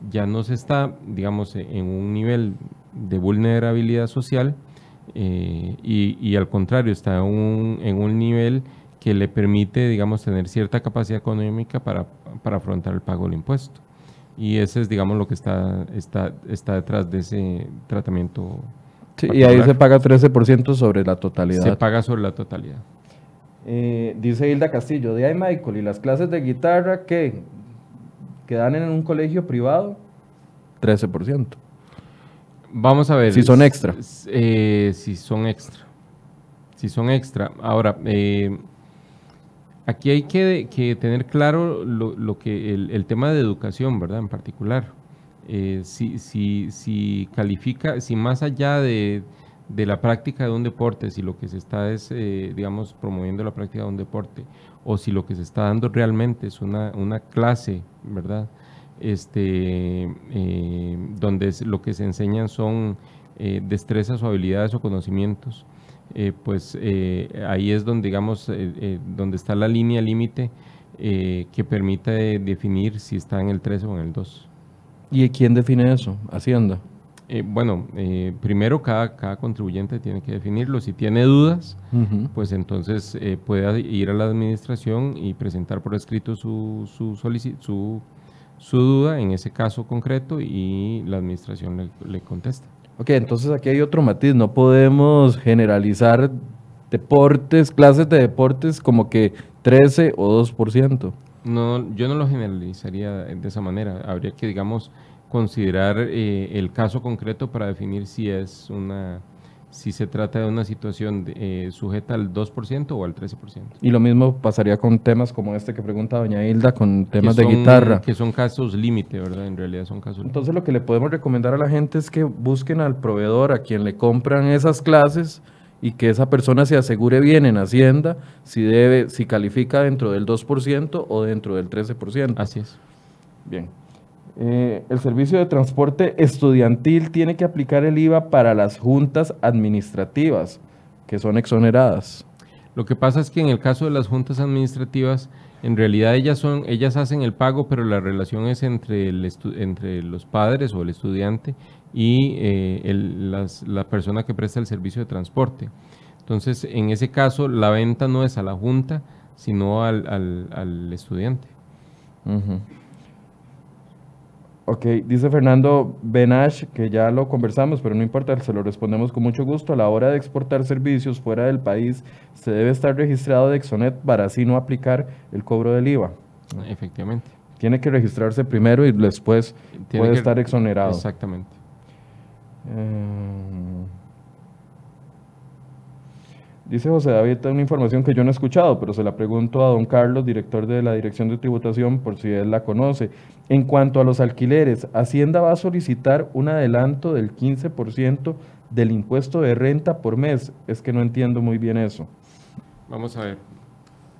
ya no se está, digamos, en un nivel de vulnerabilidad social eh, y, al contrario, está en un nivel que le permite, digamos, tener cierta capacidad económica para, para afrontar el pago del impuesto. Y ese es, digamos, lo que está, está, está detrás de ese tratamiento. y ahí se paga 13% sobre la totalidad. Se paga sobre la totalidad. Eh, dice Hilda Castillo, de ahí Michael, ¿y las clases de guitarra qué? ¿Quedan en un colegio privado? 13%. Vamos a ver. Si son extra. Eh, si son extra. Si son extra. Ahora, eh, aquí hay que, tener claro lo, que el, tema de educación, ¿verdad? En particular. Eh, si, califica, si más allá de, la práctica de un deporte, si lo que se está es, digamos, promoviendo la práctica de un deporte, o si lo que se está dando realmente es una, una clase, ¿verdad? este, eh, donde lo que se enseñan son eh, destrezas o habilidades o conocimientos, eh, pues ahí es donde, digamos, donde está la línea límite que permite definir si está en el 3 o en el 2. ¿Y quién define eso? Hacienda. bueno, primero cada, cada contribuyente tiene que definirlo. Si tiene dudas, pues entonces puede ir a la administración y presentar por escrito su, su, su su duda en ese caso concreto y la administración le, contesta. Ok, entonces aquí hay otro matiz, no podemos generalizar deportes, clases de deportes como que 13 o 2%. No, yo no lo generalizaría de esa manera. Habría que, digamos, considerar eh, el caso concreto para definir si es una si se trata de una situación eh, sujeta al 2% o al 13%. Y lo mismo pasaría con temas como este que pregunta doña Hilda, con temas de guitarra. Que son casos límite, ¿verdad? En realidad son casos Entonces lo que le podemos recomendar a la gente es que busquen al proveedor, a quien le compran esas clases, y que esa persona se asegure bien en Hacienda si debe, si califica dentro del 2% o dentro del 13%. Así es. Bien. Eh, el servicio de transporte estudiantil tiene que aplicar el IVA para las juntas administrativas, que son exoneradas. Lo que pasa es que en el caso de las juntas administrativas, en realidad ellas son, ellas hacen el pago, pero la relación es entre, el entre los padres o el estudiante y eh, la persona que presta el servicio de transporte. Entonces, en ese caso, la venta no es a la junta, sino al, estudiante. Ok, dice Fernando Benash, que ya lo conversamos, pero no importa, se lo respondemos con mucho gusto. A la hora de exportar servicios fuera del país, se debe estar registrado de Exonet para así no aplicar el cobro del IVA. Efectivamente. Tiene que registrarse primero y después puede estar exonerado. Exactamente. Eh, Dice José David una información que yo no he escuchado, pero se la pregunto a don Carlos, director de la Dirección de Tributación, por si él la conoce. En cuanto a los alquileres, Hacienda va a solicitar un adelanto del 15% del impuesto de renta por mes. Es que no entiendo muy bien eso. Vamos a ver.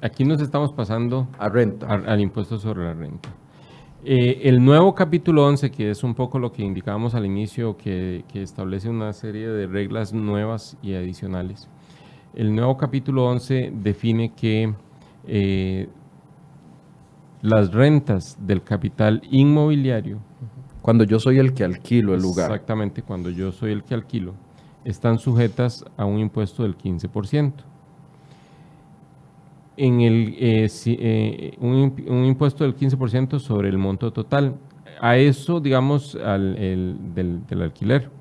Aquí nos estamos pasando a renta. al impuesto sobre la renta. Eh, el nuevo capítulo 11, que es un poco lo que indicábamos al inicio, que establece una serie de reglas nuevas y adicionales el nuevo capítulo 11 define que eh, las rentas del capital inmobiliario. Cuando yo soy el que alquilo el lugar. Exactamente, cuando yo soy el que alquilo, están sujetas a un impuesto del 15%. En el, eh, eh, un, impuesto del 15% sobre el monto total. A eso, digamos, al, del, del alquiler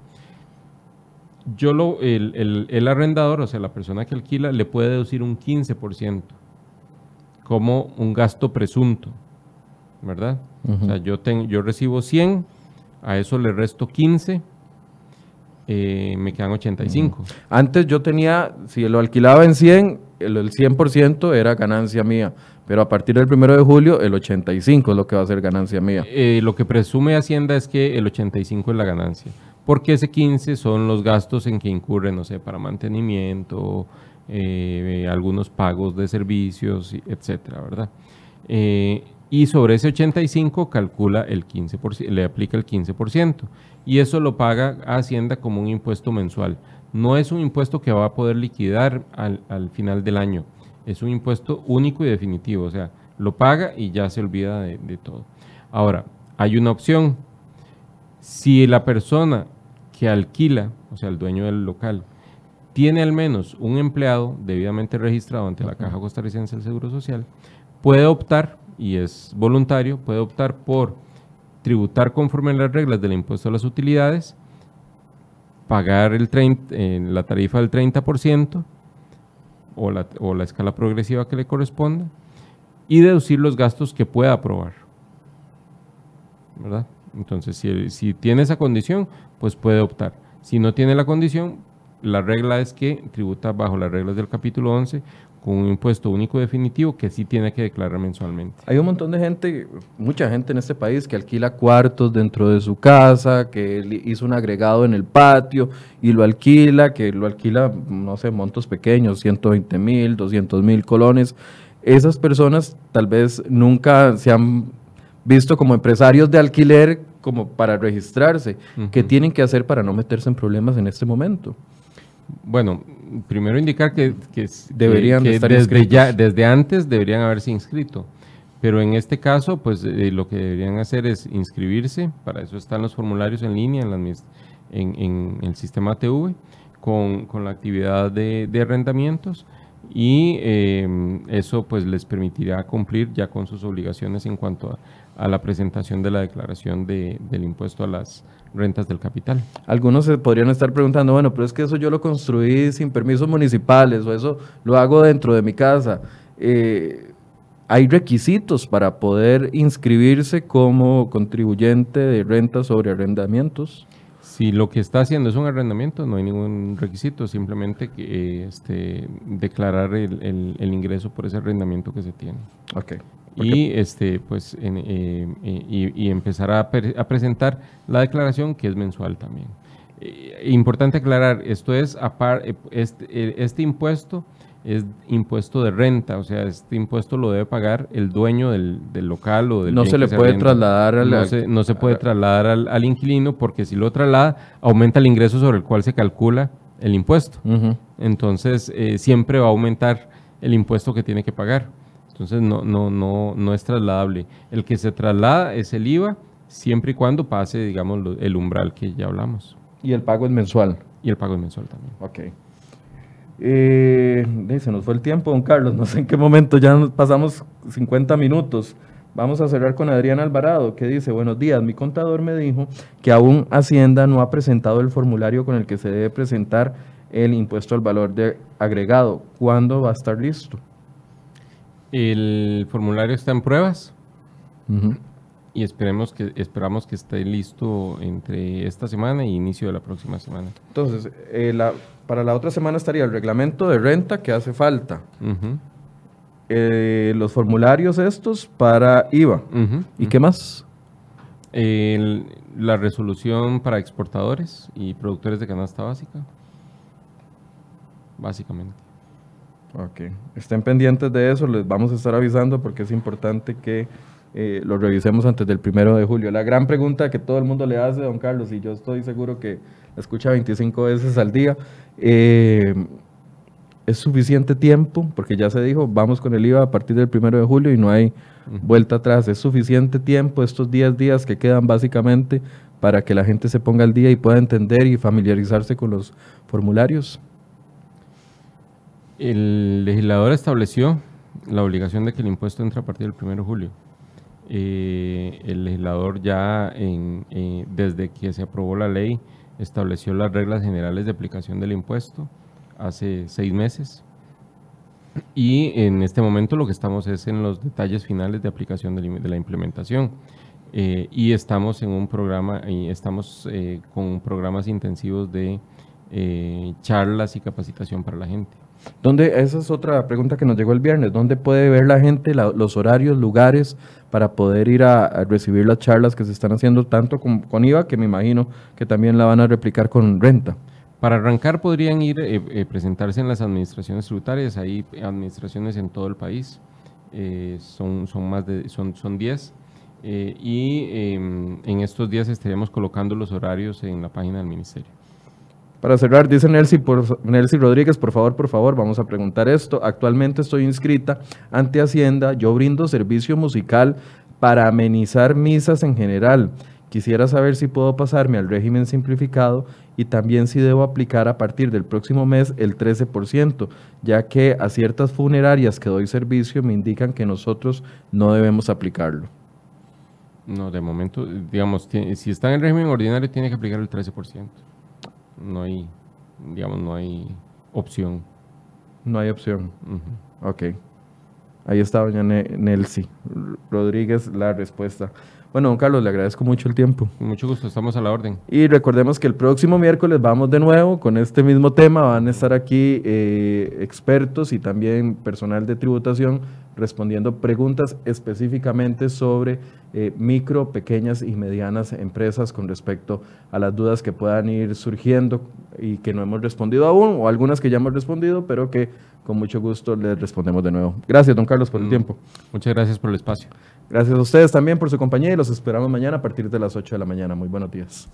yo lo, el, el, arrendador, o sea, la persona que alquila, le puede deducir un 15% como un gasto presunto, ¿verdad? O sea, yo, tengo, yo recibo 100, a eso le resto 15, eh, me quedan 85. Antes yo tenía, si lo alquilaba en 100, el, el 100% era ganancia mía. Pero a partir del 1 de julio, el 85 es lo que va a ser ganancia mía. Eh, lo que presume Hacienda es que el 85 es la ganancia porque ese 15 son los gastos en que incurren, no sé, para mantenimiento, eh, algunos pagos de servicios, etcétera, ¿verdad? Eh, y sobre ese 85 calcula el 15%, le aplica el 15%, y eso lo paga Hacienda como un impuesto mensual. No es un impuesto que va a poder liquidar al, final del año, es un impuesto único y definitivo, o sea, lo paga y ya se olvida de todo. Ahora, hay una opción, Si la persona que alquila, o sea, el dueño del local, tiene al menos un empleado debidamente registrado ante la Caja Costarricense del Seguro Social, puede optar, y es voluntario, puede optar por tributar conforme a las reglas del impuesto a las utilidades, pagar el la tarifa del 30% o la, o la escala progresiva que le corresponda y deducir los gastos que pueda aprobar. ¿Verdad? Entonces, si, tiene esa condición, pues puede optar. Si no tiene la condición, la regla es que tributa bajo las reglas del capítulo 11 con un impuesto único definitivo que sí tiene que declarar mensualmente. Hay un montón de gente, mucha gente en este país que alquila cuartos dentro de su casa, que hizo un agregado en el patio y lo alquila, que lo alquila, no sé, montos pequeños, 120 mil, 200 mil colones. Esas personas tal vez nunca se han visto como empresarios de alquiler como para registrarse. ¿Qué tienen que hacer para no meterse en problemas en este momento? Bueno, primero indicar que, deberían estar desde, ya, desde antes deberían haberse inscrito. Pero en este caso, pues eh, lo que deberían hacer es inscribirse, para eso están los formularios en línea en, el sistema TV, con, la actividad de, arrendamientos y eh, eso pues les permitirá cumplir ya con sus obligaciones en cuanto a, la presentación de la declaración del impuesto a las rentas del capital. Algunos se podrían estar preguntando, bueno, pero es que eso yo lo construí sin permisos municipales o eso lo hago dentro de mi casa. Eh, ¿Hay requisitos para poder inscribirse como contribuyente de rentas sobre arrendamientos? Si lo que está haciendo es un arrendamiento, no hay ningún requisito, simplemente que, este, declarar el, el, ingreso por ese arrendamiento que se tiene. Okay y este pues eh, eh, y, empezar a, presentar la declaración que es mensual también. Eh, importante aclarar, esto es este, este, impuesto es impuesto de renta, o sea, este impuesto lo debe pagar el dueño del, local o del No se le puede trasladar al... No se, no se puede trasladar al, inquilino porque si lo traslada aumenta el ingreso sobre el cual se calcula el impuesto. Entonces siempre va a aumentar el impuesto que tiene que pagar. Entonces no, no, no, no es trasladable. El que se traslada es el IVA siempre y cuando pase, digamos, el umbral que ya hablamos. Y el pago es mensual. Y el pago es mensual también. Ok. Eh, se nos fue el tiempo, don Carlos. No sé en qué momento, ya nos pasamos 50 minutos. Vamos a cerrar con Adrián Alvarado, que dice, buenos días, mi contador me dijo que aún Hacienda no ha presentado el formulario con el que se debe presentar el impuesto al valor de agregado. ¿Cuándo va a estar listo? El formulario está en pruebas y esperemos que, esperamos que esté listo entre esta semana y inicio de la próxima semana. Entonces, eh, la, para la otra semana estaría el reglamento de renta que hace falta. Eh, los formularios estos para IVA. ¿Y qué más? la resolución para exportadores y productores de canasta básica. Básicamente. Ok, estén pendientes de eso, les vamos a estar avisando porque es importante que eh, lo revisemos antes del primero de julio. La gran pregunta que todo el mundo le hace, don Carlos, y yo estoy seguro que la escucha 25 veces al día, eh, ¿es suficiente tiempo? Porque ya se dijo, vamos con el IVA a partir del primero de julio y no hay vuelta atrás. ¿Es suficiente tiempo estos 10 días que quedan básicamente para que la gente se ponga al día y pueda entender y familiarizarse con los formularios? El legislador estableció la obligación de que el impuesto entre a partir del 1 de julio. Eh, el legislador ya eh, desde que se aprobó la ley estableció las reglas generales de aplicación del impuesto hace seis meses y en este momento lo que estamos es en los detalles finales de aplicación de, la implementación eh, y estamos en un programa y estamos con programas intensivos de charlas y capacitación para la gente. ¿Dónde, esa es otra pregunta que nos llegó el viernes. ¿Dónde puede ver la gente los horarios, lugares para poder ir a, recibir las charlas que se están haciendo tanto con, IVA, que me imagino que también la van a replicar con renta? Para arrancar podrían ir, eh, eh, presentarse en las administraciones tributarias, hay administraciones en todo el país, eh, son, son más de, son, son 10, y em, en estos días estaríamos colocando los horarios en la página del ministerio. Para cerrar, dice Nelcy, por, Rodríguez, por favor, por favor, vamos a preguntar esto. Actualmente estoy inscrita ante Hacienda, yo brindo servicio musical para amenizar misas en general. Quisiera saber si puedo pasarme al régimen simplificado y también si debo aplicar a partir del próximo mes el 13%, ya que a ciertas funerarias que doy servicio me indican que nosotros no debemos aplicarlo. No, de momento, digamos, si está en el régimen ordinario tiene que aplicar el 13%. No hay, digamos, no hay opción. No hay opción. Ok. Ahí está doña Nelsi Rodríguez la respuesta. Bueno, don Carlos, le agradezco mucho el tiempo. Mucho gusto, estamos a la orden. Y recordemos que el próximo miércoles vamos de nuevo con este mismo tema. Van a estar aquí eh, expertos y también personal de tributación respondiendo preguntas específicamente sobre eh, micro, pequeñas y medianas empresas con respecto a las dudas que puedan ir surgiendo y que no hemos respondido aún, o algunas que ya hemos respondido, pero que con mucho gusto les respondemos de nuevo. Gracias, don Carlos, por el mm, tiempo. Muchas gracias por el espacio. Gracias a ustedes también por su compañía y los esperamos mañana a partir de las 8 de la mañana. Muy buenos días.